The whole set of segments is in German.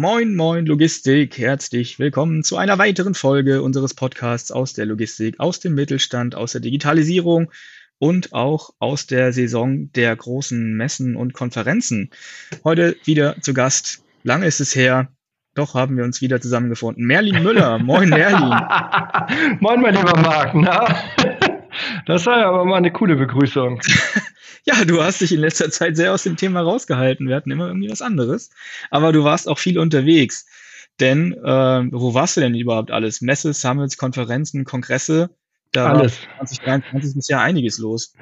Moin, moin, Logistik. Herzlich willkommen zu einer weiteren Folge unseres Podcasts aus der Logistik, aus dem Mittelstand, aus der Digitalisierung und auch aus der Saison der großen Messen und Konferenzen. Heute wieder zu Gast. Lange ist es her. Doch haben wir uns wieder zusammengefunden. Merlin Müller. Moin, Merlin. moin, mein lieber Marc. Na? Das war ja aber mal eine coole Begrüßung. ja, du hast dich in letzter Zeit sehr aus dem Thema rausgehalten. Wir hatten immer irgendwie was anderes. Aber du warst auch viel unterwegs. Denn äh, wo warst du denn überhaupt alles? Messe, Summits, Konferenzen, Kongresse? Da Alles. 2023 ist ja einiges los.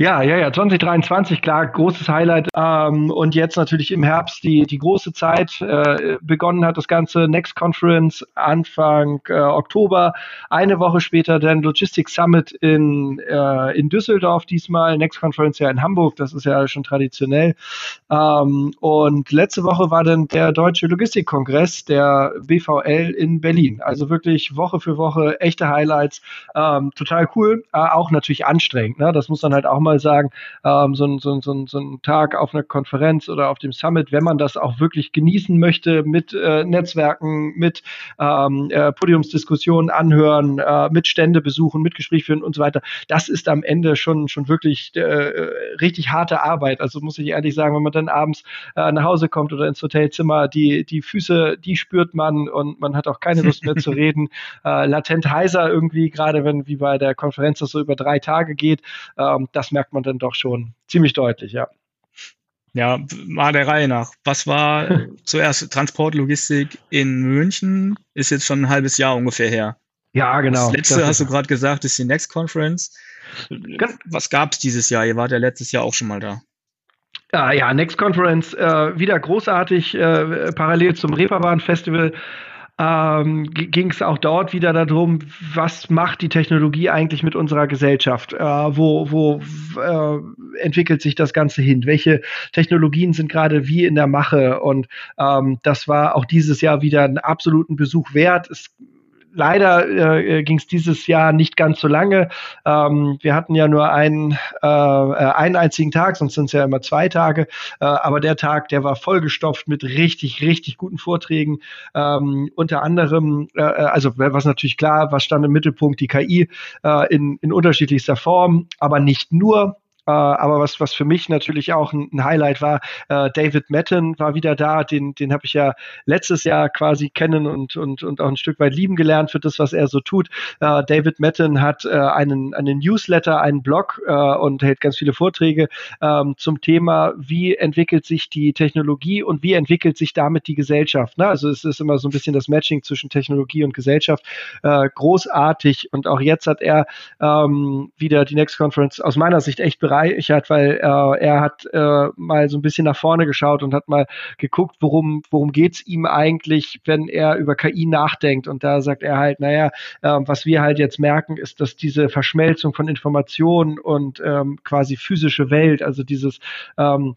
Ja, ja, ja. 2023, klar, großes Highlight. Ähm, und jetzt natürlich im Herbst die, die große Zeit. Äh, begonnen hat das Ganze Next Conference Anfang äh, Oktober. Eine Woche später dann Logistics Summit in, äh, in Düsseldorf diesmal. Next Conference ja in Hamburg. Das ist ja schon traditionell. Ähm, und letzte Woche war dann der Deutsche Logistikkongress der BVL in Berlin. Also wirklich Woche für Woche echte Highlights. Ähm, total cool, äh, auch natürlich anstrengend. Ne? Das muss man halt auch mal sagen. Ähm, so, ein, so, so, so ein Tag auf einer Konferenz oder auf dem Summit, wenn man das auch wirklich genießen möchte, mit äh, Netzwerken, mit ähm, äh, Podiumsdiskussionen anhören, äh, mit Stände besuchen, mit Gespräch führen und so weiter, das ist am Ende schon, schon wirklich äh, richtig harte Arbeit. Also muss ich ehrlich sagen, wenn man dann abends äh, nach Hause kommt oder ins Hotelzimmer, die, die Füße, die spürt man und man hat auch keine Lust mehr zu reden. Äh, latent heiser irgendwie, gerade wenn wie bei bei der Konferenz das so über drei Tage geht, ähm, das merkt man dann doch schon ziemlich deutlich, ja. Ja, mal der Reihe nach. Was war zuerst Transportlogistik in München? Ist jetzt schon ein halbes Jahr ungefähr her. Ja, genau. Das letzte das hast du gerade gesagt, ist die Next Conference. Was gab es dieses Jahr? Ihr wart ja letztes Jahr auch schon mal da. Ja, ja, Next Conference äh, wieder großartig, äh, parallel zum Reeperbahn Festival ähm, ging es auch dort wieder darum, was macht die Technologie eigentlich mit unserer Gesellschaft? Äh, wo wo äh, entwickelt sich das Ganze hin? Welche Technologien sind gerade wie in der Mache? Und ähm, das war auch dieses Jahr wieder einen absoluten Besuch wert. Es leider äh, ging es dieses Jahr nicht ganz so lange. Ähm, wir hatten ja nur einen, äh, äh einen einzigen Tag, sonst sind es ja immer zwei Tage. Äh, aber der Tag, der war vollgestopft mit richtig, richtig guten Vorträgen. Ähm, unter anderem, äh, äh also was natürlich klar, was stand im Mittelpunkt, die KI äh, in, in unterschiedlichster Form, aber nicht nur. Äh, aber was, was für mich natürlich auch ein, Highlight war, äh, David Metten war wieder da, den, den habe ich ja letztes Jahr quasi kennen und, und, und auch ein Stück weit lieben gelernt für das, was er so tut. Äh, David Metten hat äh, einen, einen Newsletter, einen Blog äh, und hält ganz viele Vorträge ähm, zum Thema, wie entwickelt sich die Technologie und wie entwickelt sich damit die Gesellschaft. Ne? Also es ist immer so ein bisschen das Matching zwischen Technologie und Gesellschaft. Großartig und auch jetzt hat er ähm, wieder die Next Conference aus meiner Sicht echt bereit bereichert, weil äh, er hat äh, mal so ein bisschen nach vorne geschaut und hat mal geguckt, worum, worum geht's ihm eigentlich, wenn er über KI nachdenkt. Und da sagt er halt, naja, äh, was wir halt jetzt merken, ist, dass diese Verschmelzung von Informationen und ähm, quasi physische Welt, also dieses ähm,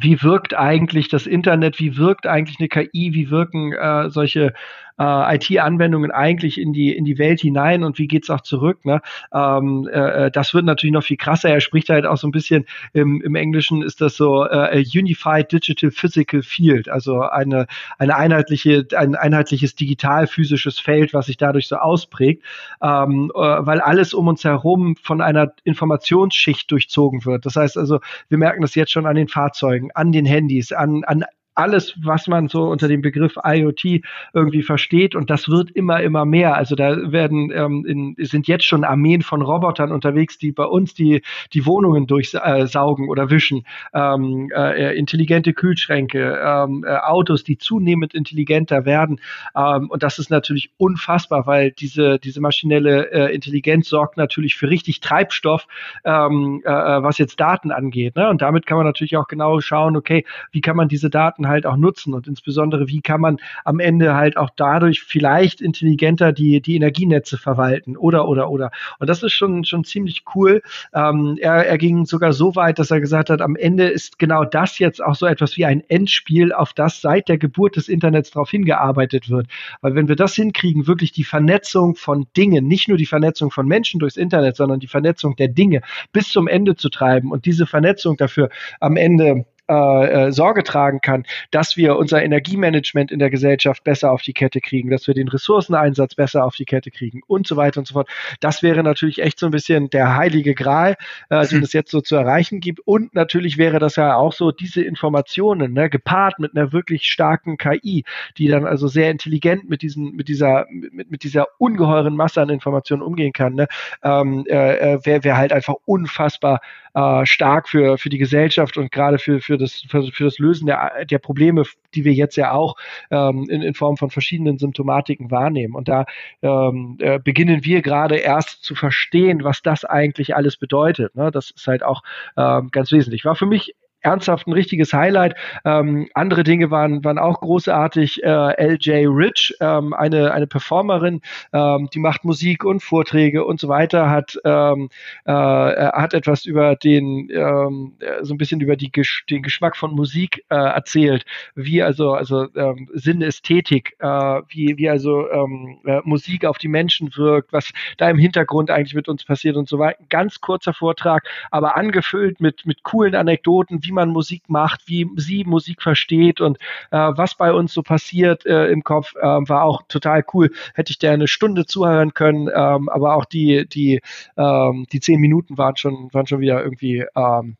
wie wirkt eigentlich das Internet, wie wirkt eigentlich eine KI, wie wirken äh, solche äh, IT-Anwendungen eigentlich in die, in die Welt hinein und wie geht's auch zurück. Ne? Ähm, äh, das wird natürlich noch viel krasser. Er spricht halt auch so ein bisschen, im, im Englischen ist das so äh, Unified Digital Physical Field, also eine, eine einheitliche, ein einheitliches digital-physisches Feld, was sich dadurch so ausprägt, ähm, äh, weil alles um uns herum von einer Informationsschicht durchzogen wird. Das heißt also, wir merken das jetzt schon an den Fahrzeugen, an den Handys, an, an alles, was man so unter dem Begriff IoT irgendwie versteht. Und das wird immer, immer mehr. Also da werden, ähm, in, sind jetzt schon Armeen von Robotern unterwegs, die bei uns die, die Wohnungen durchsaugen äh, oder wischen. Ähm, äh, intelligente Kühlschränke, ähm, äh, Autos, die zunehmend intelligenter werden. Ähm, und das ist natürlich unfassbar, weil diese, diese maschinelle äh, Intelligenz sorgt natürlich für richtig Treibstoff, ähm, äh, äh, was jetzt Daten angeht. Ne? Und damit kann man natürlich auch genau schauen, okay, wie kann man diese Daten Daten halt auch nutzen und insbesondere, wie kann man am Ende halt auch dadurch vielleicht intelligenter die, die Energienetze verwalten oder, oder, oder. Und das ist schon, schon ziemlich cool. Ähm, er, er ging sogar so weit, dass er gesagt hat, am Ende ist genau das jetzt auch so etwas wie ein Endspiel, auf das seit der Geburt des Internets darauf hingearbeitet wird. Weil wenn wir das hinkriegen, wirklich die Vernetzung von Dingen, nicht nur die Vernetzung von Menschen durchs Internet, sondern die Vernetzung der Dinge bis zum Ende zu treiben und diese Vernetzung dafür am Ende äh, äh, Sorge tragen kann, dass wir unser Energiemanagement in der Gesellschaft besser auf die Kette kriegen, dass wir den Ressourceneinsatz besser auf die Kette kriegen und so weiter und so fort. Das wäre natürlich echt so ein bisschen der heilige Gral, äh, den es jetzt so zu erreichen gibt. Und natürlich wäre das ja auch so, diese Informationen, ne, gepaart mit einer wirklich starken KI, die dann also sehr intelligent mit diesen, mit dieser, mit, mit dieser ungeheuren Masse an Informationen umgehen kann, ne, ähm, äh, äh wäre wär halt einfach unfassbar äh, stark für, für die Gesellschaft und gerade für, für, das, für, für das Lösen der, der Probleme, die wir jetzt ja auch ähm, in, in Form von verschiedenen Symptomatiken wahrnehmen. Und da ähm, äh, beginnen wir gerade erst zu verstehen, was das eigentlich alles bedeutet. Ne? Das ist halt auch ähm, ganz wesentlich. War für mich ernsthaft ein richtiges Highlight. Ähm, andere Dinge waren, waren auch großartig. Äh, LJ Rich, ähm, eine, eine Performerin, ähm, die macht Musik und Vorträge und so weiter, hat, ähm, äh, hat etwas über den, ähm, so ein bisschen über die, den Geschmack von Musik äh, erzählt, wie also, also ähm, Ästhetik, äh, wie, wie also ähm, äh, Musik auf die Menschen wirkt, was da im Hintergrund eigentlich mit uns passiert und so weiter. Ganz kurzer Vortrag, aber angefüllt mit, mit coolen Anekdoten, wie wie man Musik macht, wie sie Musik versteht und äh, was bei uns so passiert äh, im Kopf, äh, war auch total cool. Hätte ich der eine Stunde zuhören können, ähm, aber auch die, die, ähm, die zehn Minuten waren schon, waren schon wieder irgendwie ähm,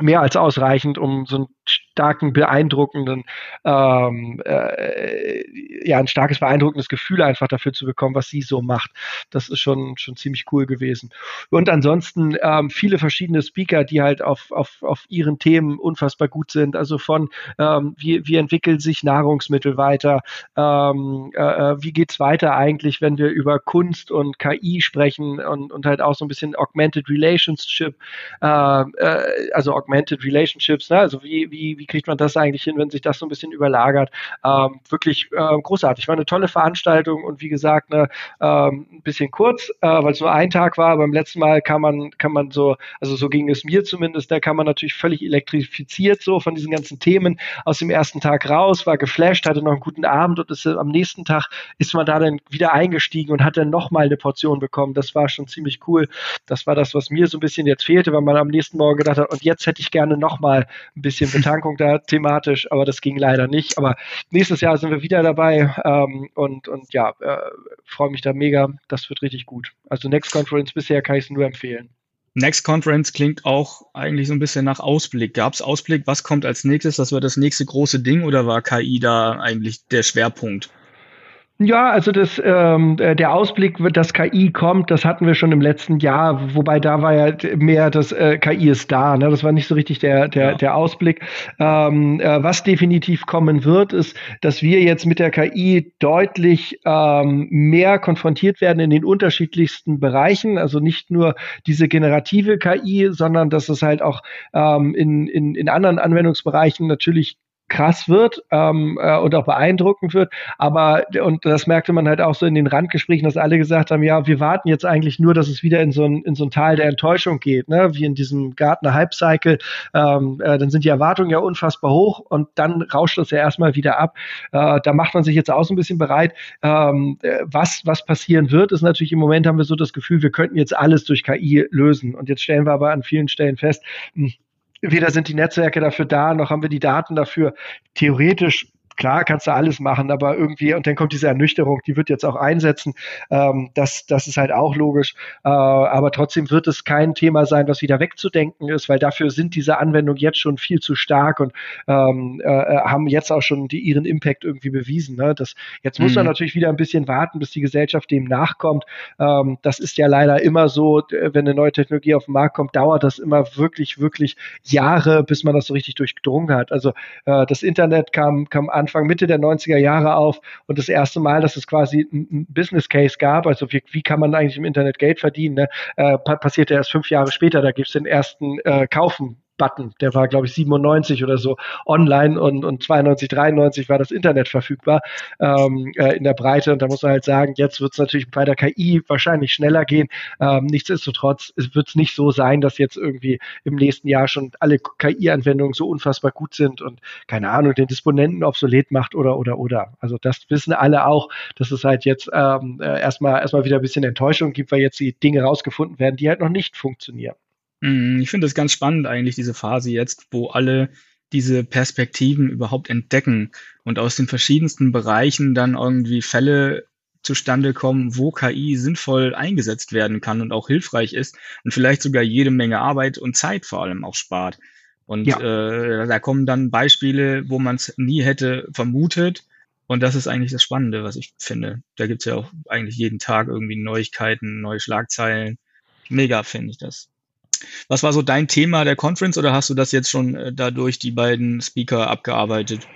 mehr als ausreichend, um so ein starken, beeindruckenden, ähm, äh, ja, ein starkes, beeindruckendes Gefühl einfach dafür zu bekommen, was sie so macht. Das ist schon, schon ziemlich cool gewesen. Und ansonsten ähm, viele verschiedene Speaker, die halt auf, auf, auf ihren Themen unfassbar gut sind. Also von, ähm, wie, wie entwickeln sich Nahrungsmittel weiter? Ähm, äh, äh wie geht's weiter eigentlich, wenn wir über Kunst und KI sprechen und, und halt auch so ein bisschen Augmented Relationship, äh, äh, also Augmented Relationships, ne? also wie, wie, wie kriegt man das eigentlich hin, wenn sich das so ein bisschen überlagert? Ähm, wirklich äh, großartig. War eine tolle Veranstaltung und wie gesagt, ne, ähm, ein bisschen kurz, äh, weil es nur ein Tag war. Beim letzten Mal kann man, kann man so, also so ging es mir zumindest, da kann man natürlich völlig elektrifiziert so von diesen ganzen Themen aus dem ersten Tag raus, war geflasht, hatte noch einen guten Abend und ist, am nächsten Tag ist man da dann wieder eingestiegen und hat dann nochmal eine Portion bekommen. Das war schon ziemlich cool. Das war das, was mir so ein bisschen jetzt fehlte, weil man am nächsten Morgen gedacht hat, und jetzt hätte ich gerne nochmal ein bisschen Betankung da thematisch, aber das ging leider nicht. Aber nächstes Jahr sind wir wieder dabei ähm, und, und ja, äh, freue mich da mega. Das wird richtig gut. Also Next Conference bisher kann ich es nur empfehlen. Next Conference klingt auch eigentlich so ein bisschen nach Ausblick. Gab es Ausblick, was kommt als nächstes? Das wird das nächste große Ding oder war KI da eigentlich der Schwerpunkt? Ja, also das, ähm, äh, der Ausblick, dass KI kommt, das hatten wir schon im letzten Jahr, wobei da war ja mehr das äh, KI ist da. Ne? Das war nicht so richtig der, der, ja. der Ausblick. Ähm, äh, was definitiv kommen wird, ist, dass wir jetzt mit der KI deutlich ähm, mehr konfrontiert werden in den unterschiedlichsten Bereichen. Also nicht nur diese generative KI, sondern dass es halt auch ähm, in, in, in anderen Anwendungsbereichen natürlich krass wird ähm, äh, und auch beeindruckend wird. Aber, und das merkte man halt auch so in den Randgesprächen, dass alle gesagt haben, ja, wir warten jetzt eigentlich nur, dass es wieder in so ein, in so ein Tal der Enttäuschung geht, ne? wie in diesem Gartner Hype Cycle. Ähm, äh, dann sind die Erwartungen ja unfassbar hoch und dann rauscht das ja erstmal wieder ab. Äh, da macht man sich jetzt auch so ein bisschen bereit. Ähm, äh, was, was passieren wird, ist natürlich im Moment haben wir so das Gefühl, wir könnten jetzt alles durch KI lösen. Und jetzt stellen wir aber an vielen Stellen fest, mh, hm, weder sind die Netzwerke dafür da, noch haben wir die Daten dafür. Theoretisch klar kannst du alles machen, aber irgendwie, und dann kommt diese Ernüchterung, die wird jetzt auch einsetzen. Ähm, das, das ist halt auch logisch. Äh, aber trotzdem wird es kein Thema sein, was wieder wegzudenken ist, weil dafür sind diese Anwendungen jetzt schon viel zu stark und ähm, äh, haben jetzt auch schon die, ihren Impact irgendwie bewiesen. Ne? Das, jetzt muss mhm. man natürlich wieder ein bisschen warten, bis die Gesellschaft dem nachkommt. Ähm, das ist ja leider immer so, wenn eine neue Technologie auf den Markt kommt, dauert das immer wirklich, wirklich Jahre, bis man das so richtig durchdrungen hat. Also äh, das Internet kam, kam an Anfang, Mitte der 90er Jahre auf und das erste Mal, dass es quasi ein Business Case gab, also wie, wie kann man eigentlich im Internet Geld verdienen, ne? äh, passierte erst fünf Jahre später, da gibt es den ersten äh, Kaufen Button. Der war, glaube ich, 97 oder so online und, und 92, 93 war das Internet verfügbar ähm, äh, in der Breite. Und da muss man halt sagen, jetzt wird es natürlich bei der KI wahrscheinlich schneller gehen. Ähm, nichtsdestotrotz wird es nicht so sein, dass jetzt irgendwie im nächsten Jahr schon alle KI-Anwendungen so unfassbar gut sind und keine Ahnung, den Disponenten obsolet macht oder oder oder. Also das wissen alle auch, dass es halt jetzt ähm, äh, erstmal erstmal wieder ein bisschen Enttäuschung gibt, weil jetzt die Dinge rausgefunden werden, die halt noch nicht funktionieren. Mhm, ich finde das ganz spannend eigentlich, diese Phase jetzt, wo alle diese Perspektiven überhaupt entdecken und aus den verschiedensten Bereichen dann irgendwie Fälle zustande kommen, wo KI sinnvoll eingesetzt werden kann und auch hilfreich ist und vielleicht sogar jede Menge Arbeit und Zeit vor allem auch spart. Und ja. äh, da kommen dann Beispiele, wo man es nie hätte vermutet. Und das ist eigentlich das Spannende, was ich finde. Da gibt's ja auch eigentlich jeden Tag irgendwie Neuigkeiten, neue Schlagzeilen. Mega finde ich das. Was war so dein Thema der Conference oder hast du das jetzt schon äh, dadurch die beiden Speaker abgearbeitet?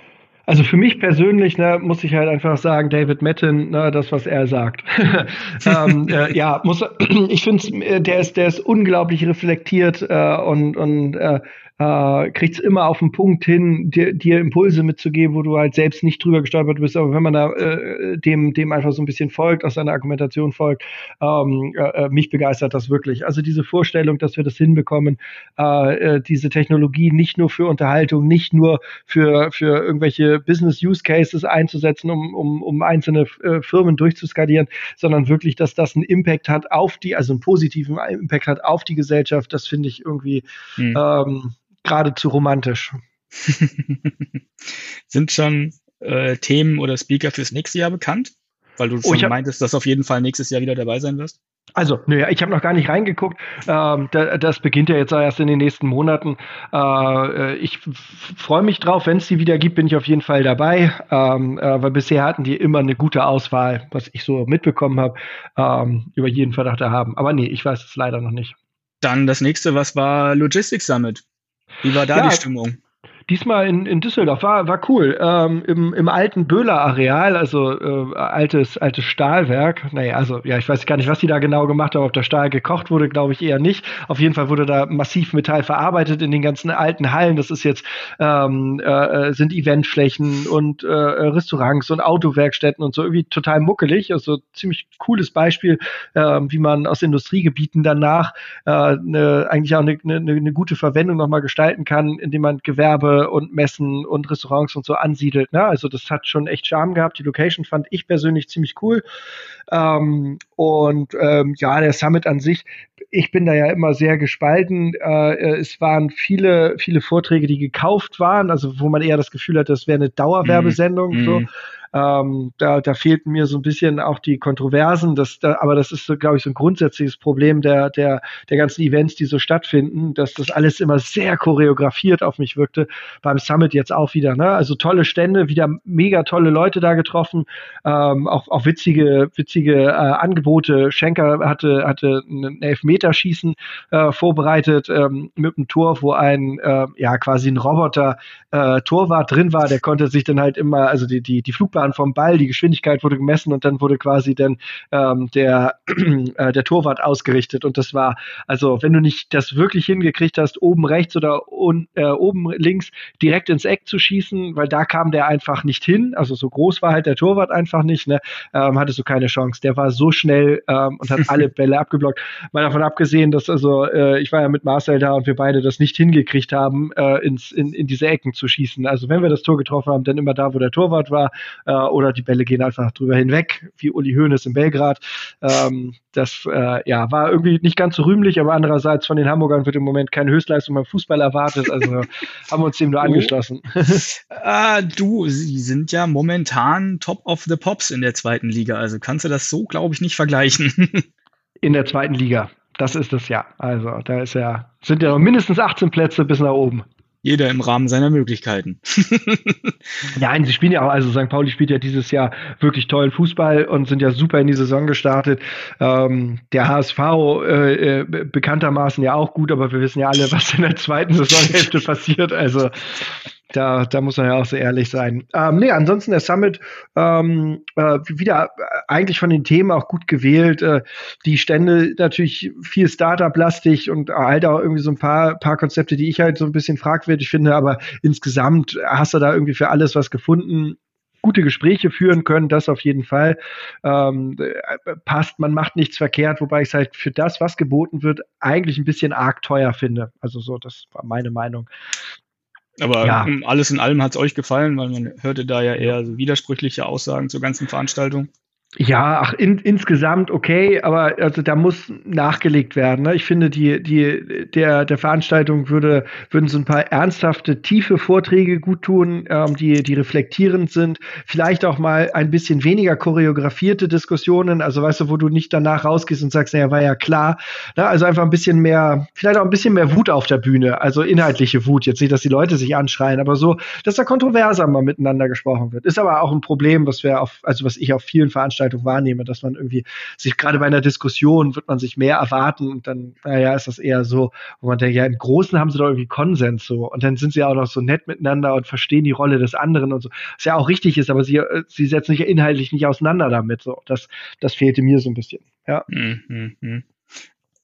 Also für mich persönlich ne, muss ich halt einfach sagen, David Metten, ne, das, was er sagt. ähm, äh, ja, muss, ich finde, äh, der ist, der ist unglaublich reflektiert äh, und, und äh, äh, kriegt es immer auf den Punkt hin, dir, dir, Impulse mitzugeben, wo du halt selbst nicht drüber gestolpert bist. Aber wenn man da äh, dem, dem einfach so ein bisschen folgt, aus seiner Argumentation folgt, ähm, äh, äh mich begeistert das wirklich. Also diese Vorstellung, dass wir das hinbekommen, äh, äh, diese Technologie nicht nur für Unterhaltung, nicht nur für, für irgendwelche Business Use Cases einzusetzen, um, um, um einzelne äh, Firmen durchzuskalieren, sondern wirklich, dass das einen Impact hat auf die, also einen positiven Impact hat auf die Gesellschaft, das finde ich irgendwie mhm. ähm, geradezu romantisch. Sind schon äh, Themen oder Speaker fürs nächste Jahr bekannt? Weil du oh, schon meintest, dass auf jeden Fall nächstes Jahr wieder dabei sein wirst? Also, naja, ich habe noch gar nicht reingeguckt. Ähm, da, das beginnt ja jetzt erst in den nächsten Monaten. Äh, ich freue mich drauf, wenn es die wieder gibt, bin ich auf jeden Fall dabei. Ähm, äh, weil bisher hatten die immer eine gute Auswahl, was ich so mitbekommen habe, ähm, über jeden Verdacht haben. Aber nee, ich weiß es leider noch nicht. Dann das nächste, was war Logistics Summit? Wie war da ja, die Stimmung? Diesmal in, in Düsseldorf war, war cool. Ähm, im, Im alten Böhler-Areal, also äh, altes, altes Stahlwerk. Naja, also ja, ich weiß gar nicht, was die da genau gemacht haben. Ob der Stahl gekocht wurde, glaube ich eher nicht. Auf jeden Fall wurde da massiv Metall verarbeitet in den ganzen alten Hallen. Das ist jetzt, ähm, äh, sind Eventflächen und äh, Restaurants und Autowerkstätten und so irgendwie total muckelig. Also ziemlich cooles Beispiel, äh, wie man aus Industriegebieten danach äh, ne, eigentlich auch eine ne, ne, ne gute Verwendung nochmal gestalten kann, indem man Gewerbe und Messen und Restaurants und so ansiedelt. Ne? Also das hat schon echt Charme gehabt. Die Location fand ich persönlich ziemlich cool. Ähm, und ähm, ja, der Summit an sich, ich bin da ja immer sehr gespalten. Äh, es waren viele, viele Vorträge, die gekauft waren, also wo man eher das Gefühl hat, das wäre eine Dauerwerbesendung. Mm. So. Ähm, da, da fehlten mir so ein bisschen auch die Kontroversen, das, da, aber das ist, so, glaube ich, so ein grundsätzliches Problem der, der, der ganzen Events, die so stattfinden, dass das alles immer sehr choreografiert auf mich wirkte. Beim Summit jetzt auch wieder, ne? Also tolle Stände, wieder mega tolle Leute da getroffen, ähm, auch, auch witzige, witzige äh, Angebote. Schenker hatte, hatte ein Elfmeterschießen äh, vorbereitet ähm, mit einem Tor, wo ein, äh, ja, quasi ein Roboter äh, drin war, der konnte sich dann halt immer, also die, die, die Flugbahn Flugbahn vom Ball, die Geschwindigkeit wurde gemessen und dann wurde quasi dann ähm, der, äh, der Torwart ausgerichtet. Und das war, also wenn du nicht das wirklich hingekriegt hast, oben rechts oder un, äh, oben links direkt ins Eck zu schießen, weil da kam der einfach nicht hin, also so groß war halt der Torwart einfach nicht, ne, ähm, hattest du keine Chance. Der war so schnell ähm, und hat alle Bälle abgeblockt. Mal davon abgesehen, dass also, äh, ich war ja mit Marcel da und wir beide das nicht hingekriegt haben, äh, ins, in, in diese Ecken zu schießen. Also wenn wir das Tor getroffen haben, dann immer da, wo der Torwart war äh, oder die Bälle gehen einfach drüber hinweg, wie Uli Hoeneß in Belgrad. Ähm, das äh, ja, war irgendwie nicht ganz so rühmlich, aber andererseits von den Hamburgern wird im Moment keine Höchstleistung beim Fußball erwartet, also haben wir uns dem nur angeschlossen. ah, du, sie sind ja momentan Top of the Pops in der zweiten Liga, also kannst du das so, glaube ich, nicht vergleichen. in der zweiten Liga. Das ist es ja. Also, da ist ja, sind ja noch mindestens 18 Plätze bis nach oben jeder im Rahmen seiner Möglichkeiten. ja, sie spielen ja auch, also St. Pauli spielt ja dieses Jahr wirklich tollen Fußball und sind ja super in die Saison gestartet. Ähm, der HSV äh, äh, bekanntermaßen ja auch gut, aber wir wissen ja alle, was in der zweiten Saisonhälfte passiert. Also da, da muss man ja auch so ehrlich sein. Ähm, nee, ansonsten der Summit ähm, äh, wieder eigentlich von den Themen auch gut gewählt. Äh, die Stände natürlich viel Startup-lastig und halt auch irgendwie so ein paar, paar Konzepte, die ich halt so ein bisschen fragwürdig finde, aber insgesamt hast du da irgendwie für alles was gefunden gute Gespräche führen können, das auf jeden Fall ähm, passt. Man macht nichts verkehrt, wobei ich es halt für das, was geboten wird, eigentlich ein bisschen arg teuer finde. Also so, das war meine Meinung. Aber ja. alles in allem hat es euch gefallen, weil man hörte da ja eher so widersprüchliche Aussagen zur ganzen Veranstaltung. Ja, ach, in, insgesamt okay, aber also da muss nachgelegt werden. Ne? Ich finde, die, die, der, der Veranstaltung würde, würden so ein paar ernsthafte, tiefe Vorträge gut tun, ähm, die, die reflektierend sind. Vielleicht auch mal ein bisschen weniger choreografierte Diskussionen, also weißt du, wo du nicht danach rausgehst und sagst, naja, war ja klar. Ne? Also einfach ein bisschen mehr, vielleicht auch ein bisschen mehr Wut auf der Bühne, also inhaltliche Wut. Jetzt nicht, dass die Leute sich anschreien, aber so, dass da kontroverser mal miteinander gesprochen wird. Ist aber auch ein Problem, was wir auf, also was ich auf vielen Veranstaltungen Veranstaltung wahrnehme, dass man irgendwie sich gerade bei einer Diskussion wird man sich mehr erwarten und dann, naja, ist das eher so, wo man denkt, ja, im Großen haben sie doch irgendwie Konsens so und dann sind sie auch noch so nett miteinander und verstehen die Rolle des anderen und so, was ja auch richtig ist, aber sie, äh, sie setzen sich ja inhaltlich nicht auseinander damit, so. Das, das fehlte mir so ein bisschen, ja. Mhm. mhm.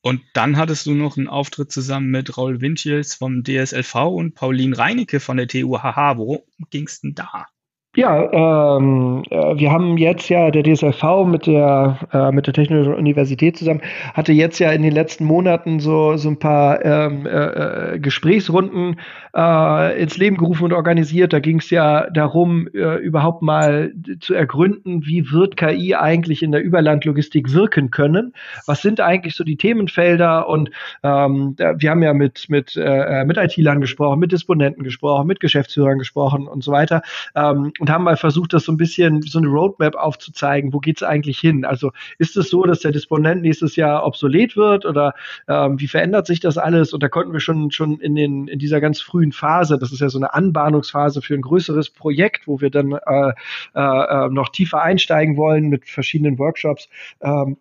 Und dann hattest du noch einen Auftritt zusammen mit Raul Wintjes vom DSLV und Pauline Reinecke von der TU HH. Worum ging es denn da? Ja, ähm, äh, wir haben jetzt ja der DSLV mit der äh, mit der Technischen Universität zusammen hatte jetzt ja in den letzten Monaten so so ein paar ähm, äh, äh Gesprächsrunden äh, ins Leben gerufen und organisiert. Da ging es ja darum, äh, überhaupt mal zu ergründen, wie wird KI eigentlich in der Überlandlogistik wirken können? Was sind eigentlich so die Themenfelder? Und ähm, wir haben ja mit mit mit IT-Lern gesprochen, mit Disponenten gesprochen, mit Geschäftsführern gesprochen und so weiter. Und haben mal versucht, das so ein bisschen so eine Roadmap aufzuzeigen. Wo geht's eigentlich hin? Also ist es so, dass der Disponent nächstes Jahr obsolet wird oder ähm, wie verändert sich das alles? Und da konnten wir schon schon in den in dieser ganz frühen Phase, das ist ja so eine Anbahnungsphase für ein größeres Projekt, wo wir dann äh, äh, äh noch tiefer einsteigen wollen mit verschiedenen Workshops. Ähm,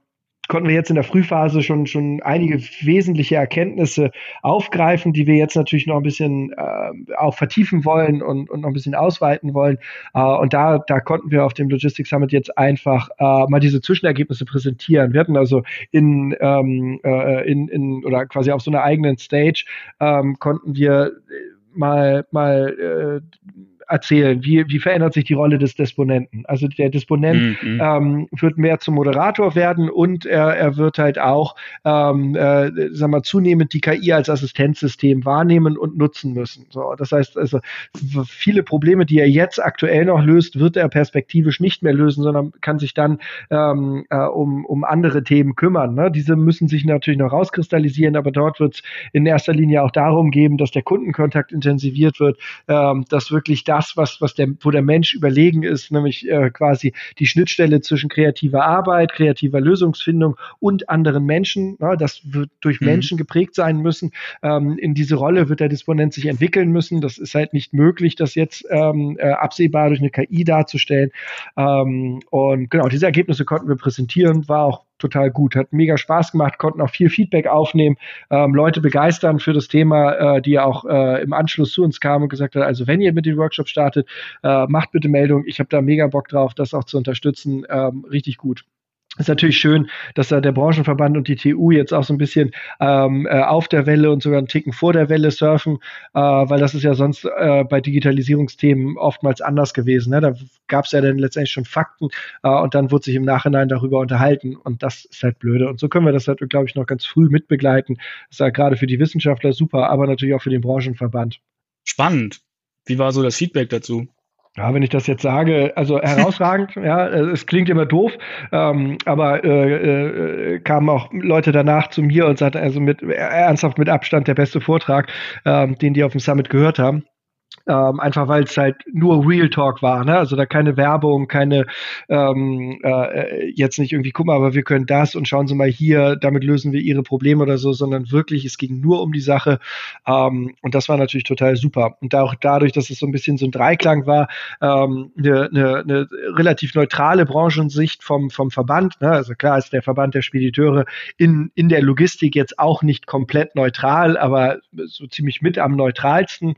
konnten wir jetzt in der Frühphase schon schon einige wesentliche Erkenntnisse aufgreifen, die wir jetzt natürlich noch ein bisschen äh, auch vertiefen wollen und, und noch ein bisschen ausweiten wollen. Äh, und da, da konnten wir auf dem Logistics Summit jetzt einfach äh, mal diese Zwischenergebnisse präsentieren. Wir hatten also in, ähm, äh, in, in oder quasi auf so einer eigenen Stage ähm, konnten wir mal mal äh, erzählen? Wie, wie verändert sich die Rolle des Disponenten? Also der Disponent mhm. ähm, wird mehr zum Moderator werden und er, er wird halt auch, ähm, äh, sagen wir, zunehmend die KI als Assistenzsystem wahrnehmen und nutzen müssen. So, das heißt also, viele Probleme, die er jetzt aktuell noch löst, wird er perspektivisch nicht mehr lösen, sondern kann sich dann ähm, äh, um, um andere Themen kümmern. Ne? Diese müssen sich natürlich noch rauskristallisieren, aber dort wird es in erster Linie auch darum geben, dass der Kundenkontakt intensiviert wird, ähm, dass wirklich da das, was, was der, wo der Mensch überlegen ist, nämlich äh, quasi die Schnittstelle zwischen kreativer Arbeit, kreativer Lösungsfindung und anderen Menschen. Ja, das wird durch mhm. Menschen geprägt sein müssen. Ähm, in diese Rolle wird der Disponent sich entwickeln müssen. Das ist halt nicht möglich, das jetzt ähm, äh, absehbar durch eine KI darzustellen. Ähm, und genau, diese Ergebnisse konnten wir präsentieren, war auch total gut. Hat mega Spaß gemacht, konnten auch viel Feedback aufnehmen, ähm, Leute begeistern für das Thema, äh, die auch äh, im Anschluss zu uns kamen und gesagt haben, also wenn ihr mit dem Workshop startet, äh, macht bitte Meldung. Ich habe da mega Bock drauf, das auch zu unterstützen. Ähm, richtig gut ist natürlich schön, dass da der Branchenverband und die TU jetzt auch so ein bisschen ähm, äh, auf der Welle und sogar einen Ticken vor der Welle surfen, äh, weil das ist ja sonst äh, bei Digitalisierungsthemen oftmals anders gewesen. Ne? Da gab es ja dann letztendlich schon Fakten äh, und dann wurde sich im Nachhinein darüber unterhalten und das ist halt blöde. Und so können wir das halt, glaube ich, noch ganz früh mitbegleiten. Das ist ja gerade für die Wissenschaftler super, aber natürlich auch für den Branchenverband. Spannend. Wie war so das Feedback dazu? Ja, wenn ich das jetzt sage, also herausragend, ja, es klingt immer doof, ähm, aber äh, äh, kamen auch Leute danach zu mir und sagten, also mit ernsthaft mit Abstand der beste Vortrag, ähm, den die auf dem Summit gehört haben. Ähm, einfach weil es halt nur Real Talk war, ne? Also da keine Werbung, keine ähm, äh, jetzt nicht irgendwie, guck mal, aber wir können das und schauen Sie mal hier, damit lösen wir Ihre Probleme oder so, sondern wirklich, es ging nur um die Sache ähm, und das war natürlich total super. Und auch dadurch, dass es so ein bisschen so ein Dreiklang war, ähm, eine, eine, eine relativ neutrale Branchensicht vom, vom Verband, ne? Also klar ist der Verband der Spediteure in, in der Logistik jetzt auch nicht komplett neutral, aber so ziemlich mit am neutralsten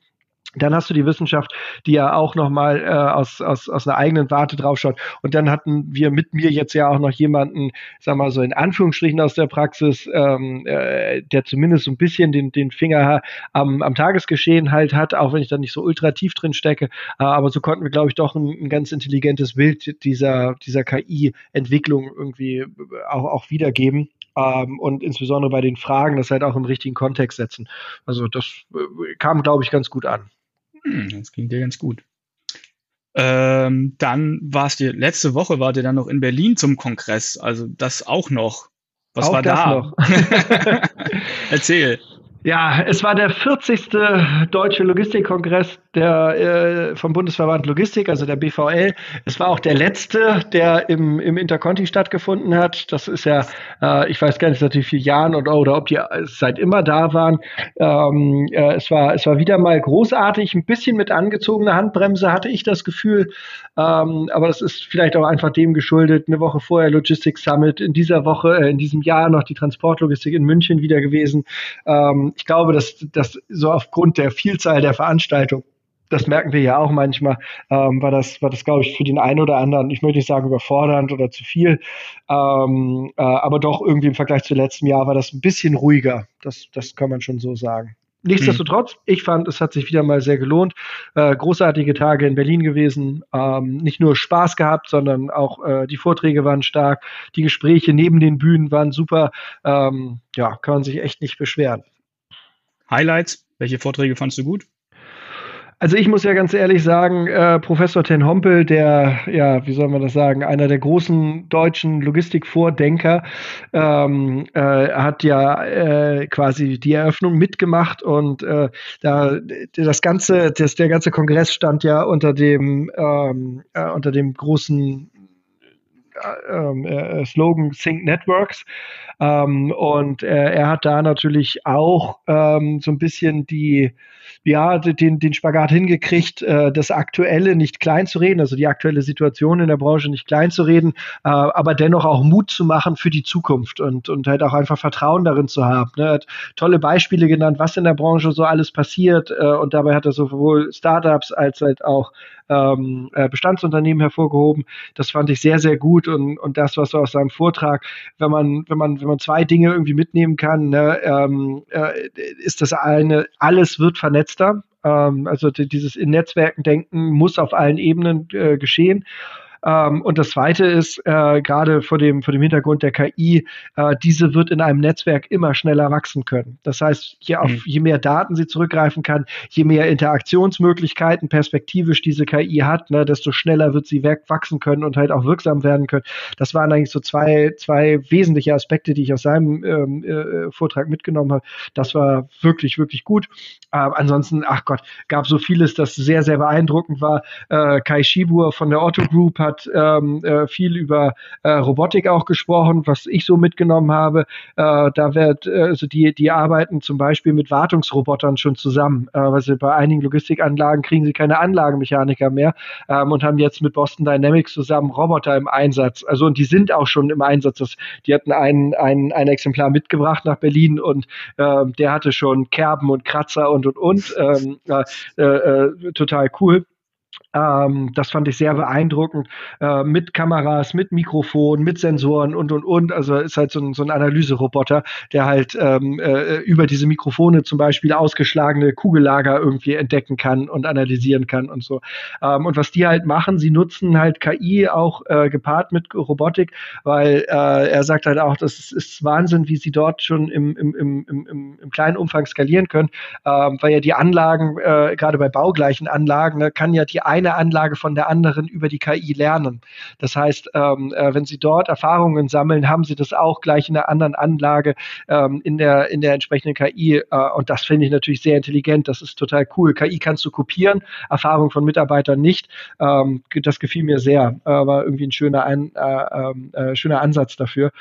dann hast du die Wissenschaft, die ja auch nochmal äh, aus, aus, aus einer eigenen Warte draufschaut. Und dann hatten wir mit mir jetzt ja auch noch jemanden, sag mal so in Anführungsstrichen aus der Praxis, ähm, äh, der zumindest so ein bisschen den, den Finger am, am Tagesgeschehen halt hat, auch wenn ich da nicht so ultra tief drin stecke. Äh, aber so konnten wir, glaube ich, doch ein, ein, ganz intelligentes Bild dieser, dieser KI-Entwicklung irgendwie auch, auch wiedergeben. Ähm, und insbesondere bei den Fragen das halt auch im richtigen Kontext setzen. Also das äh, kam, glaube ich, ganz gut an. Hm, das klingt ja ganz gut. Ähm, dann warst du letzte Woche wart ihr dann noch in Berlin zum Kongress, also das auch noch. Was auch war da? Noch. Erzähl. Ja, es war der 40. Deutsche Logistikkongress der, äh, vom Bundesverband Logistik, also der BVL. Es war auch der letzte, der im, im Interconti stattgefunden hat. Das ist ja, äh, ich weiß gar nicht, seit wie vielen Jahren oder, oder ob die seit immer da waren. Ähm, äh, es, war, es war wieder mal großartig, ein bisschen mit angezogener Handbremse hatte ich das Gefühl. Ähm, aber das ist vielleicht auch einfach dem geschuldet. Eine Woche vorher Logistics Summit, in dieser Woche, äh, in diesem Jahr noch die Transportlogistik in München wieder gewesen. Ähm, ich glaube, dass, dass so aufgrund der Vielzahl der Veranstaltungen das merken wir ja auch manchmal, ähm, war das, war das, glaube ich, für den einen oder anderen, ich möchte nicht sagen überfordernd oder zu viel, ähm, äh, aber doch irgendwie im Vergleich zu letztem Jahr war das ein bisschen ruhiger. Das, das kann man schon so sagen. Nichtsdestotrotz, mhm. ich fand, es hat sich wieder mal sehr gelohnt. Äh, großartige Tage in Berlin gewesen. Ähm, nicht nur Spaß gehabt, sondern auch äh, die Vorträge waren stark. Die Gespräche neben den Bühnen waren super. Ähm, ja, kann man sich echt nicht beschweren. Highlights? Welche Vorträge fandst du gut? Also ich muss ja ganz ehrlich sagen, äh, Professor Ten Hompel, der, ja, wie soll man das sagen, einer der großen deutschen Logistikvordenker, ähm, äh, hat ja äh, quasi die Eröffnung mitgemacht und äh, da das ganze, das, der ganze Kongress stand ja unter dem ähm, äh, unter dem großen äh, Slogan Think Networks. Ähm, und äh, er hat da natürlich auch ähm, so ein bisschen die, ja, den, den Spagat hingekriegt, äh, das Aktuelle nicht klein zu reden, also die aktuelle Situation in der Branche nicht klein zu reden, äh, aber dennoch auch Mut zu machen für die Zukunft und, und halt auch einfach Vertrauen darin zu haben. Ne? Er hat tolle Beispiele genannt, was in der Branche so alles passiert äh, und dabei hat er sowohl Startups als halt auch ähm, äh, Bestandsunternehmen hervorgehoben. Das fand ich sehr, sehr gut und, und das, was so aus seinem Vortrag, wenn man, wenn man, wenn man zwei Dinge irgendwie mitnehmen kann, ne, ähm, äh, ist das eine, alles wird vernetzter. Ähm, also dieses in Netzwerken denken muss auf allen Ebenen äh, geschehen. Ähm, und das Zweite ist, äh, gerade vor dem, vor dem Hintergrund der KI, äh, diese wird in einem Netzwerk immer schneller wachsen können. Das heißt, je, auf, mhm. je mehr Daten sie zurückgreifen kann, je mehr Interaktionsmöglichkeiten perspektivisch diese KI hat, ne, desto schneller wird sie wachsen können und halt auch wirksam werden können. Das waren eigentlich so zwei, zwei wesentliche Aspekte, die ich aus seinem ähm, äh, Vortrag mitgenommen habe. Das war wirklich, wirklich gut. Ähm, ansonsten, ach Gott, gab so vieles, das sehr, sehr beeindruckend war. Äh, Kai Schibur von der Otto Group hat hat ähm, äh, viel über äh, Robotik auch gesprochen, was ich so mitgenommen habe. Äh, da wird, äh, also die, die arbeiten zum Beispiel mit Wartungsrobotern schon zusammen. Sie bei einigen Logistikanlagen kriegen sie keine Anlagenmechaniker mehr ähm, und haben jetzt mit Boston Dynamics zusammen Roboter im Einsatz. Also und die sind auch schon im Einsatz. Das, die hatten ein, ein, ein Exemplar mitgebracht nach Berlin und äh, der hatte schon Kerben und Kratzer und und und. Ähm, äh, äh, total cool. Ähm, das fand ich sehr beeindruckend. Äh, mit Kameras, mit Mikrofon, mit Sensoren und und und. Also ist halt so ein, so ein Analyseroboter, der halt ähm, äh, über diese Mikrofone zum Beispiel ausgeschlagene Kugellager irgendwie entdecken kann und analysieren kann und so. Ähm, und was die halt machen, sie nutzen halt KI auch äh, gepaart mit Robotik, weil äh, er sagt halt auch, das ist, ist Wahnsinn, wie sie dort schon im, im, im, im, im kleinen Umfang skalieren können, ähm, weil ja die Anlagen, äh, gerade bei baugleichen Anlagen, ne, kann ja die eine eine Anlage von der anderen über die KI lernen. Das heißt, ähm, äh, wenn Sie dort Erfahrungen sammeln, haben Sie das auch gleich in einer anderen Anlage ähm, in, der, in der entsprechenden KI. Äh, und das finde ich natürlich sehr intelligent. Das ist total cool. KI kannst du kopieren, Erfahrung von Mitarbeitern nicht. Ähm, das gefiel mir sehr. Äh, war irgendwie ein schöner, ein, äh, ähm, äh, schöner Ansatz dafür.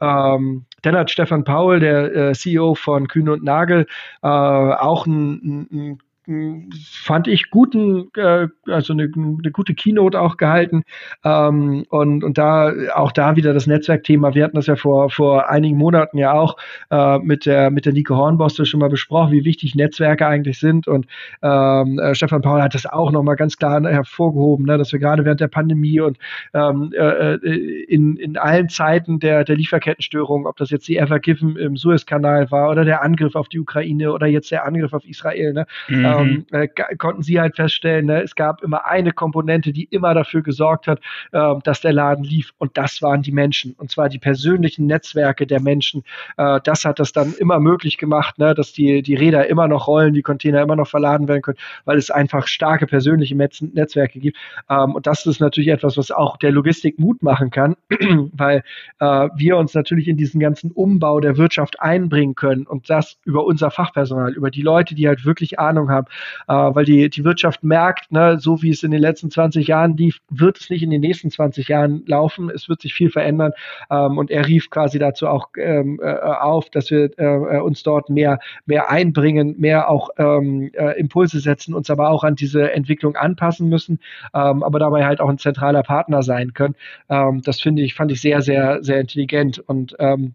Ähm, dann hat Stefan Paul, der äh, CEO von Kühn und Nagel, auch ein, ein fand ich guten, äh, also eine, eine gute Keynote auch gehalten. Ähm, und, und da auch da wieder das Netzwerkthema. Wir hatten das ja vor, vor einigen Monaten ja auch äh, mit der mit der Nico Hornboste schon mal besprochen, wie wichtig Netzwerke eigentlich sind. Und ähm, äh, Stefan Paul hat das auch nochmal ganz klar hervorgehoben, ne, dass wir gerade während der Pandemie und ähm, äh, äh, in, in allen Zeiten der, der Lieferkettenstörung, ob das jetzt die Ever Given im Suezkanal war oder der Angriff auf die Ukraine oder jetzt der Angriff auf Israel, ne, mhm ähm, mhm. äh, konnten sie halt feststellen, ne, es gab immer eine Komponente, die immer dafür gesorgt hat, äh, dass der Laden lief. Und das waren die Menschen. Und zwar die persönlichen Netzwerke der Menschen. Äh, das hat das dann immer möglich gemacht, ne, dass die, die Räder immer noch rollen, die Container immer noch verladen werden können, weil es einfach starke persönliche Netzwerke gibt. Ähm, und das ist natürlich etwas, was auch der Logistik Mut machen kann, weil äh, wir uns natürlich in diesen ganzen Umbau der Wirtschaft einbringen können und das über unser Fachpersonal, über die Leute, die halt wirklich Ahnung haben, äh, weil die, die Wirtschaft merkt, ne, so wie es in den letzten 20 Jahren lief, wird es nicht in den nächsten 20 Jahren laufen. Es wird sich viel verändern. Ähm, und er rief quasi dazu auch ähm, äh, auf, dass wir äh, uns dort mehr, mehr einbringen, mehr auch ähm, äh, Impulse setzen, uns aber auch an diese Entwicklung anpassen müssen, ähm, aber dabei halt auch ein zentraler Partner sein können. Ähm, das finde ich, fand ich sehr, sehr, sehr intelligent und ähm,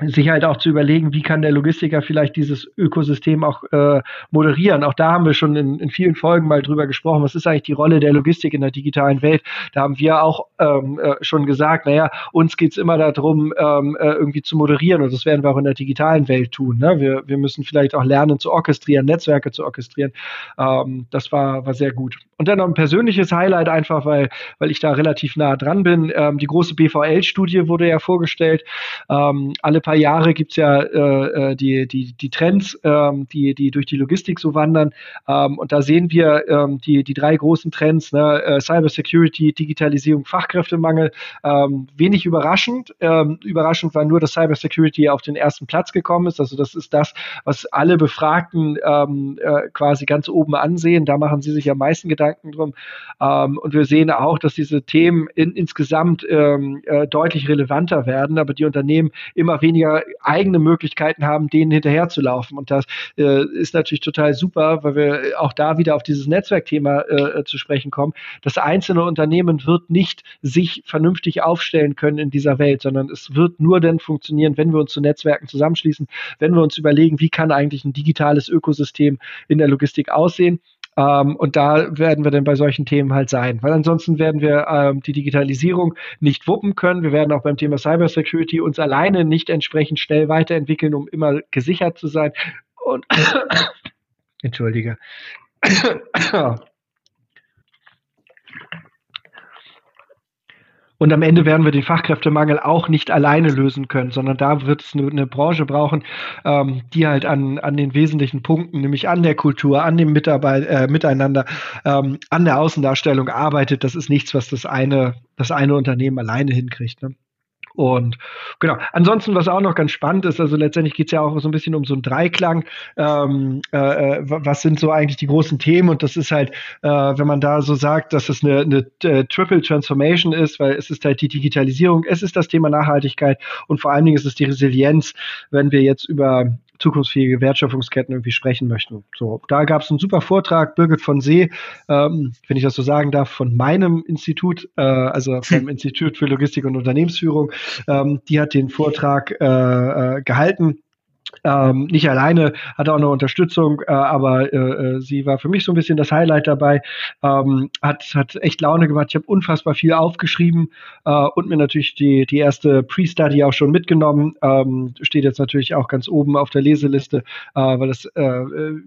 sich halt auch zu überlegen, wie kann der Logistiker vielleicht dieses Ökosystem auch äh, moderieren. Auch da haben wir schon in, in vielen Folgen mal drüber gesprochen. Was ist eigentlich die Rolle der Logistik in der digitalen Welt? Da haben wir auch ähm, äh, schon gesagt, naja, uns geht's immer darum, ähm, äh, irgendwie zu moderieren und das werden wir auch in der digitalen Welt tun. Ne? Wir, wir müssen vielleicht auch lernen zu orchestrieren, Netzwerke zu orchestrieren. Ähm, das war, war sehr gut. Und dann noch ein persönliches Highlight einfach, weil, weil ich da relativ nah dran bin. Ähm, die große BVL-Studie wurde ja vorgestellt. Ähm, alle paar Jahre gibt's ja äh, äh, die, die, die Trends, ähm, die, die durch die Logistik so wandern. Ähm, und da sehen wir ähm, die, die drei großen Trends, ne? äh, Cybersecurity, Digitalisierung, Fachkräftemangel. Ähm, wenig überraschend. Ähm, überraschend war nur, dass Cybersecurity auf den ersten Platz gekommen ist. Also das ist das, was alle Befragten ähm, äh, quasi ganz oben ansehen. Da machen sie sich am meisten Gedanken drum. Und wir sehen auch, dass diese Themen in, insgesamt äh, deutlich relevanter werden, aber die Unternehmen immer weniger weniger eigene Möglichkeiten haben, denen hinterherzulaufen. Und das äh, ist natürlich total super, weil wir auch da wieder auf dieses Netzwerkthema äh, zu sprechen kommen. Das einzelne Unternehmen wird nicht sich vernünftig aufstellen können in dieser Welt, sondern es wird nur dann funktionieren, wenn wir uns zu Netzwerken zusammenschließen, wenn wir uns überlegen, wie kann eigentlich ein digitales Ökosystem in der Logistik aussehen. Ähm, und da werden wir dann bei solchen Themen halt sein, weil ansonsten werden wir ähm, die Digitalisierung nicht wuppen können. Wir werden auch beim Thema Cybersecurity uns alleine nicht entsprechend schnell weiterentwickeln, um immer gesichert zu sein. Und entschuldige. Und am Ende werden wir den Fachkräftemangel auch nicht alleine lösen können, sondern da wird es eine, eine Branche brauchen, ähm, die halt an, an den wesentlichen Punkten, nämlich an der Kultur, an dem Mitarbeit, äh, Miteinander, ähm, an der Außendarstellung arbeitet. Das ist nichts, was das eine, das eine Unternehmen alleine hinkriegt. Ne? Und genau. Ansonsten, was auch noch ganz spannend ist, also letztendlich geht es ja auch so ein bisschen um so einen Dreiklang. Ähm, äh, äh was sind so eigentlich die großen Themen? Und das ist halt, äh, wenn man da so sagt, dass es eine, eine äh, Triple Transformation ist, weil es ist halt die Digitalisierung, es ist das Thema Nachhaltigkeit und vor allen Dingen ist es die Resilienz, wenn wir jetzt über zukunftsfähige Wertschöpfungsketten irgendwie sprechen möchten. So, da gab es einen super Vortrag, Birgit von See, ähm, wenn ich das so sagen darf, von meinem Institut, äh, also vom Institut für Logistik und Unternehmensführung. Ähm, die hat den Vortrag äh, äh, gehalten ähm, nicht alleine, hatte auch noch Unterstützung, äh, aber äh, äh, sie war für mich so ein bisschen das Highlight dabei. Ähm, hat, hat echt Laune gemacht. Ich habe unfassbar viel aufgeschrieben äh, und mir natürlich die, die erste Pre-Study auch schon mitgenommen. Ähm, steht jetzt natürlich auch ganz oben auf der Leseliste, äh, weil das äh,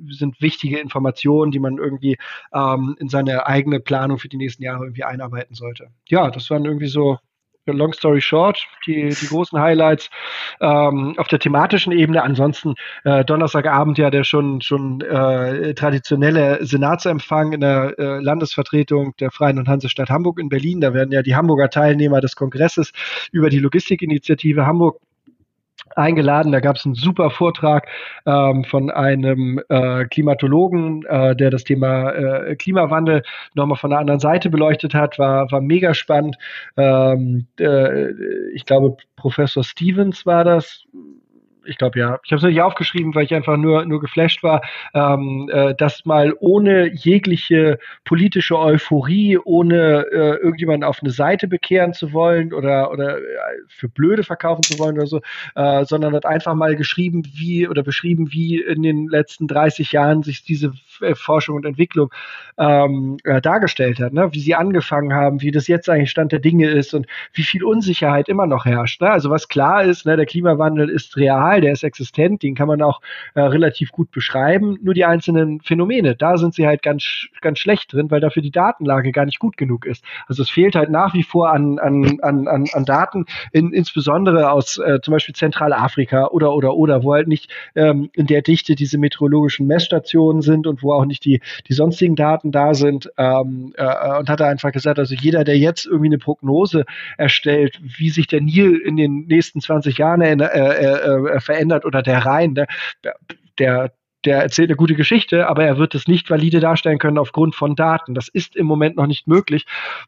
sind wichtige Informationen, die man irgendwie ähm, in seine eigene Planung für die nächsten Jahre irgendwie einarbeiten sollte. Ja, das waren irgendwie so long story short, die, die großen Highlights ähm, auf der thematischen Ebene. Ansonsten äh, Donnerstagabend ja der schon schon äh, traditionelle Senatsempfang in der äh, Landesvertretung der Freien und Hansestadt Hamburg in Berlin. Da werden ja die Hamburger Teilnehmer des Kongresses über die Logistikinitiative Hamburg eingeladen. Da gab es einen super Vortrag ähm, von einem äh, Klimatologen, äh, der das Thema äh, Klimawandel nochmal von der anderen Seite beleuchtet hat. War, war mega spannend. Ähm, äh, ich glaube, Professor Stevens war das ich glaube ja. Ich habe es nicht aufgeschrieben, weil ich einfach nur, nur geflasht war, ähm, äh, das mal ohne jegliche politische Euphorie, ohne äh, irgendjemanden auf eine Seite bekehren zu wollen oder, oder äh, für blöde verkaufen zu wollen oder so, äh, sondern hat einfach mal geschrieben, wie oder beschrieben, wie in den letzten 30 Jahren sich diese äh, Forschung und Entwicklung ähm, äh, dargestellt hat, ne? wie sie angefangen haben, wie das jetzt eigentlich Stand der Dinge ist und wie viel Unsicherheit immer noch herrscht. Ne? Also was klar ist, ne, der Klimawandel ist real, real, der ist existent, den kann man auch äh, relativ gut beschreiben. Nur die einzelnen Phänomene, da sind sie halt ganz, ganz schlecht drin, weil dafür die Datenlage gar nicht gut genug ist. Also es fehlt halt nach wie vor an, an, an, an, an Daten, in, insbesondere aus äh, zum Beispiel Zentralafrika oder oder oder, wo halt nicht ähm, in der Dichte diese meteorologischen Messstationen sind und wo auch nicht die, die sonstigen Daten da sind. Ähm, äh, und hat er einfach gesagt, also jeder, der jetzt irgendwie eine Prognose erstellt, wie sich der Nil in den nächsten 20 Jahren äh, äh, äh, verändert oder der Rhein, der, der der erzählt eine gute Geschichte, aber er wird es nicht valide darstellen können aufgrund von Daten. Das ist im Moment noch nicht möglich.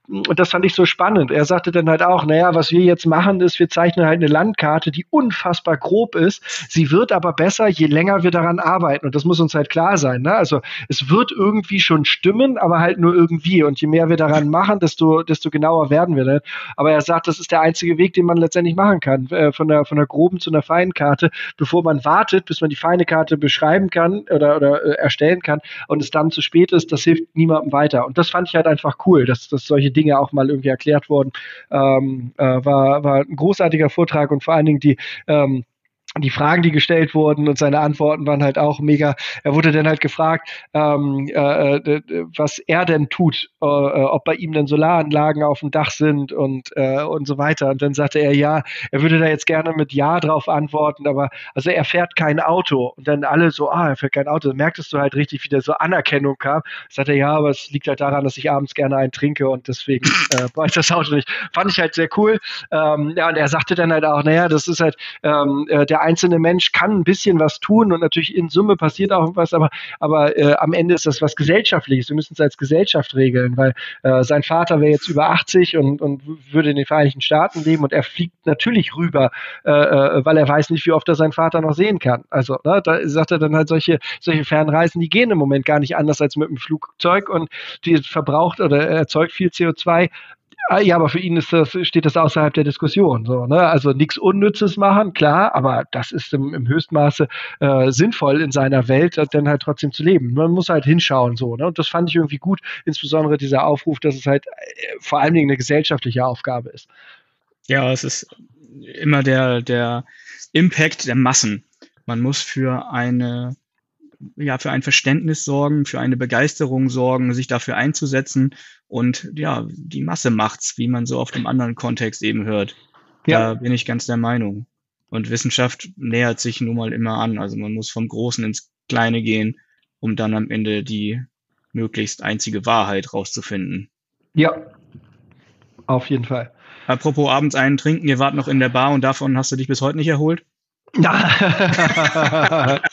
Und das fand ich so spannend. Er sagte dann halt auch, naja, was wir jetzt machen, ist, wir zeichnen halt eine Landkarte, die unfassbar grob ist. Sie wird aber besser, je länger wir daran arbeiten. Und das muss uns halt klar sein. Ne? Also es wird irgendwie schon stimmen, aber halt nur irgendwie. Und je mehr wir daran machen, desto, desto genauer werden wir. Ne? Aber er sagt, das ist der einzige Weg, den man letztendlich machen kann. Äh, von, der, von der groben zu einer feinen Karte, bevor man wartet, bis man die feine Karte beschreiben kann kann oder, oder äh, erstellen kann und es dann zu spät ist, das hilft niemandem weiter. Und das fand ich halt einfach cool, dass, dass solche Dinge auch mal irgendwie erklärt wurden. Ähm, äh, war, war ein großartiger Vortrag und vor allen Dingen die ähm, die Fragen, die gestellt wurden und seine Antworten waren halt auch mega. Er wurde dann halt gefragt, ähm, äh, äh was er denn tut, äh, äh, ob bei ihm denn Solaranlagen auf dem Dach sind und, äh, und so weiter. Und dann sagte er, ja, er würde da jetzt gerne mit Ja drauf antworten, aber also er fährt kein Auto. Und dann alle so, ah, er fährt kein Auto. Dann merktest du halt richtig, wie da so Anerkennung kam. Sagte er, ja, aber es liegt halt daran, dass ich abends gerne einen trinke und deswegen äh, brauche ich das Auto nicht. Fand ich halt sehr cool. Ähm, ja, und er sagte dann halt auch, naja, das ist halt ähm, äh, der einzelne Mensch kann ein bisschen was tun und natürlich in Summe passiert auch was, aber, aber äh, am Ende ist das was Gesellschaftliches. Wir müssen es als Gesellschaft regeln, weil äh, sein Vater wäre jetzt über 80 und, und würde in den Vereinigten Staaten leben und er fliegt natürlich rüber, äh, äh, weil er weiß nicht, wie oft er seinen Vater noch sehen kann. Also ne, da sagt er dann halt solche, solche Fernreisen, die gehen im Moment gar nicht anders als mit dem Flugzeug und die verbraucht oder erzeugt viel CO2, Ah, ja, aber für ihn ist das, steht das außerhalb der Diskussion. So, ne? Also nichts Unnützes machen, klar, aber das ist im, im Höchstmaße äh, sinnvoll in seiner Welt, dann halt trotzdem zu leben. Man muss halt hinschauen, so. Ne? Und das fand ich irgendwie gut, insbesondere dieser Aufruf, dass es halt äh, vor allen Dingen eine gesellschaftliche Aufgabe ist. Ja, es ist immer der, der Impact der Massen. Man muss für eine ja, für ein Verständnis sorgen, für eine Begeisterung sorgen, sich dafür einzusetzen und ja, die Masse macht's, wie man so auf dem anderen Kontext eben hört. Ja. Da bin ich ganz der Meinung. Und Wissenschaft nähert sich nun mal immer an. Also man muss vom Großen ins Kleine gehen, um dann am Ende die möglichst einzige Wahrheit rauszufinden. Ja, auf jeden Fall. Apropos abends einen trinken, ihr wart noch in der Bar und davon hast du dich bis heute nicht erholt? Ja,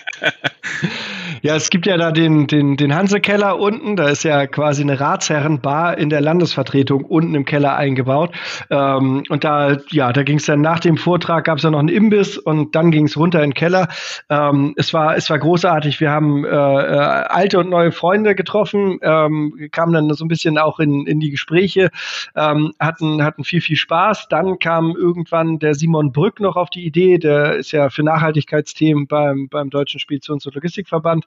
es gibt ja da den, den, den Hansekeller unten, da ist ja quasi eine Ratsherrenbar in der Landesvertretung unten im Keller eingebaut. Ähm, und da, ja, da ging es dann nach dem Vortrag, gab es ja noch einen Imbiss und dann ging es runter in den Keller. Ähm, es, war, es war großartig. Wir haben äh, äh, alte und neue Freunde getroffen, ähm, kamen dann so ein bisschen auch in, in die Gespräche, ähm, hatten, hatten viel, viel Spaß. Dann kam irgendwann der Simon Brück noch auf die Idee, der ist ja für Nachhaltigkeitsthemen beim, beim Deutschen Speditions- und Logistikverband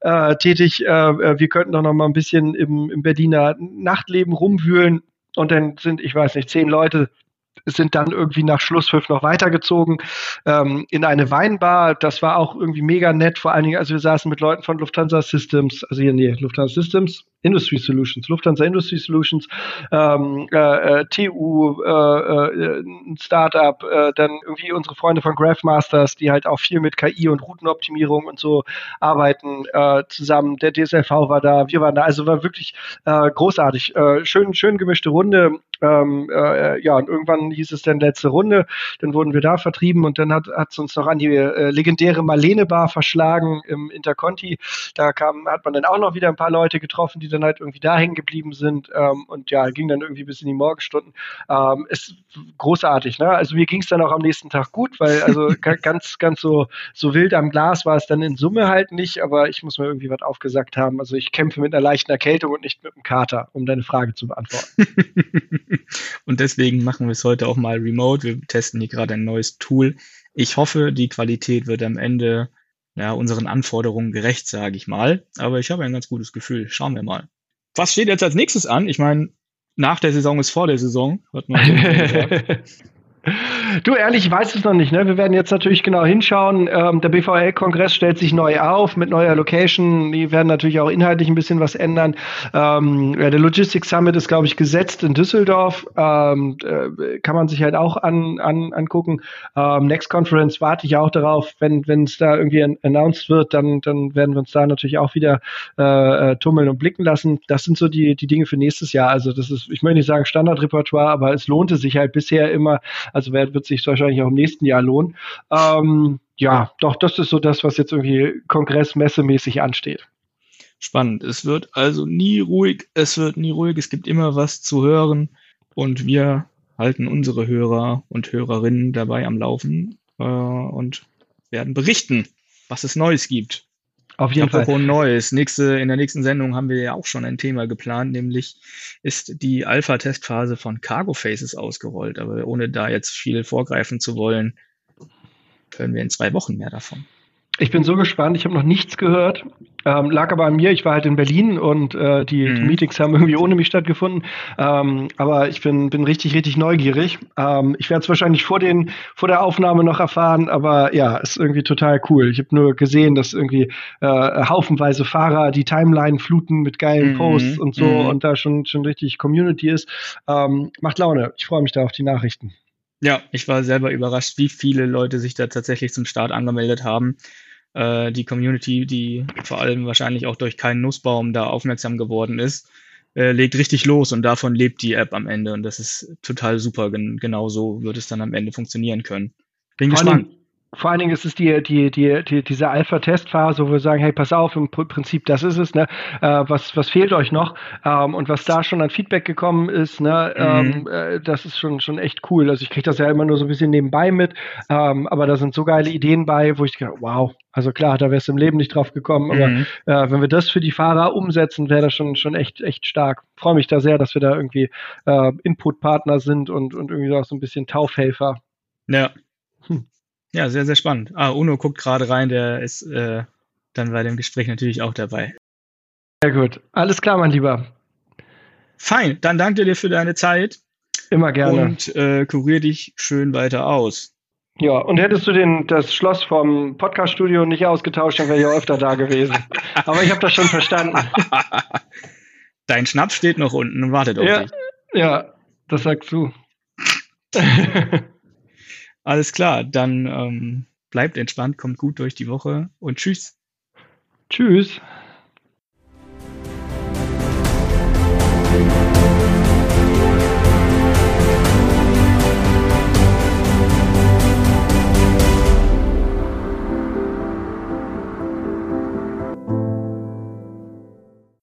äh, tätig. Äh, äh, wir könnten doch noch mal ein bisschen im, im Berliner Nachtleben rumwühlen. Und dann sind, ich weiß nicht, zehn Leute sind dann irgendwie nach Schlusspfiff noch weitergezogen ähm, in eine Weinbar. Das war auch irgendwie mega nett, vor allen Dingen, also wir saßen mit Leuten von Lufthansa Systems, also hier, nee, Lufthansa Systems, Industry Solutions, Lufthansa Industry Solutions, ähm, äh, äh TU, äh, äh, ein Startup, äh, dann irgendwie unsere Freunde von Graphmasters, die halt auch viel mit KI und Routenoptimierung und so arbeiten, äh, zusammen. Der DSLV war da, wir waren da, also war wirklich äh, großartig. Äh, schön, schön gemischte Runde. Ähm, äh, ja, und irgendwann hieß es dann letzte Runde, dann wurden wir da vertrieben und dann hat es uns noch an die äh, legendäre Marlene Bar verschlagen im Interconti. Da kam, hat man dann auch noch wieder ein paar Leute getroffen, die dann halt irgendwie da hängen geblieben sind ähm, und ja, ging dann irgendwie bis in die Morgenstunden. Ähm, ist großartig, ne? Also mir ging es dann auch am nächsten Tag gut, weil also ganz, ganz so, so wild am Glas war es dann in Summe halt nicht, aber ich muss mir irgendwie was aufgesagt haben. Also ich kämpfe mit einer leichten Erkältung und nicht mit einem Kater, um deine Frage zu beantworten. und deswegen machen wir es heute auch mal remote. Wir testen hier gerade ein neues Tool. Ich hoffe, die Qualität wird am Ende ja, unseren Anforderungen gerecht, sage ich mal. Aber ich habe ein ganz gutes Gefühl. Schauen wir mal. Was steht jetzt als nächstes an? Ich meine, nach der Saison ist vor der Saison, hat man so gesagt. Du, ehrlich, ich weiß es noch nicht. Ne? Wir werden jetzt natürlich genau hinschauen. Ähm, der BVL-Kongress stellt sich neu auf mit neuer Location. Die werden natürlich auch inhaltlich ein bisschen was ändern. Ähm, der Logistics Summit ist, glaube ich, gesetzt in Düsseldorf. Ähm, äh, kann man sich halt auch an, an, angucken. Ähm, Next Conference warte ich auch darauf. Wenn es da irgendwie an, announced wird, dann, dann werden wir uns da natürlich auch wieder äh, äh, tummeln und blicken lassen. Das sind so die, die Dinge für nächstes Jahr. Also das ist, ich möchte nicht sagen Standardrepertoire, aber es lohnte sich halt bisher immer. Also wird, wird sich wahrscheinlich auch im nächsten Jahr lohnen. Ähm, ja, doch, das ist so das, was jetzt irgendwie kongressmessemäßig ansteht. Spannend. Es wird also nie ruhig, es wird nie ruhig, es gibt immer was zu hören und wir halten unsere Hörer und Hörerinnen dabei am Laufen äh, und werden berichten, was es Neues gibt. Auf jeden Apropos Fall. Neues. Nächste, in der nächsten Sendung haben wir ja auch schon ein Thema geplant, nämlich ist die Alpha-Testphase von Cargo Faces ausgerollt. Aber ohne da jetzt viel vorgreifen zu wollen, hören wir in zwei Wochen mehr davon. Ich bin so gespannt. Ich habe noch nichts gehört. Ähm, lag aber an mir. Ich war halt in Berlin und äh, die, mhm. die, Meetings haben irgendwie ohne mich stattgefunden. Ähm, aber ich bin, bin richtig, richtig neugierig. Ähm, ich werde es wahrscheinlich vor, den, vor der Aufnahme noch erfahren, aber ja, ist irgendwie total cool. Ich habe nur gesehen, dass irgendwie äh, haufenweise Fahrer die Timeline fluten mit geilen mhm. Posts und so mhm. und da schon, schon richtig Community ist. Ähm, macht Laune. Ich freue mich da auf die Nachrichten. Ja, ich war selber überrascht, wie viele Leute sich da tatsächlich zum Start angemeldet haben. Äh, die Community, die vor allem wahrscheinlich auch durch keinen Nussbaum da aufmerksam geworden ist, äh, legt richtig los und davon lebt die App am Ende. Und das ist total super. Gen genau so wird es dann am Ende funktionieren können. Bin gespannt. Vor allen Dingen ist es die, die, die, die diese Alpha-Testphase, wo wir sagen, hey, pass auf, im Prinzip, das ist es, ne? Äh, was, was fehlt euch noch? Ähm, und was da schon an Feedback gekommen ist, ne, mhm. ähm, äh, das ist schon, schon echt cool. Also ich kriege das ja immer nur so ein bisschen nebenbei mit, ähm, aber da sind so geile Ideen bei, wo ich denke, wow, also klar, da wärst du im Leben nicht drauf gekommen, aber mhm. äh, wenn wir das für die Fahrer umsetzen, wäre das schon, schon echt, echt stark. Freue mich da sehr, dass wir da irgendwie äh, Input-Partner sind und, und irgendwie auch so ein bisschen Taufhelfer. Ja. Hm. Ja, sehr, sehr spannend. Ah, Uno guckt gerade rein, der ist äh, dann bei dem Gespräch natürlich auch dabei. Sehr gut. Alles klar, mein Lieber. Fein, dann danke dir für deine Zeit. Immer gerne. Und äh, kurier dich schön weiter aus. Ja, und hättest du den, das Schloss vom Podcaststudio nicht ausgetauscht, dann wäre ich auch öfter da gewesen. Aber ich habe das schon verstanden. Dein Schnaps steht noch unten und wartet auf ja, dich. Ja, das sagst du. Alles klar, dann ähm, bleibt entspannt, kommt gut durch die Woche und tschüss. Tschüss.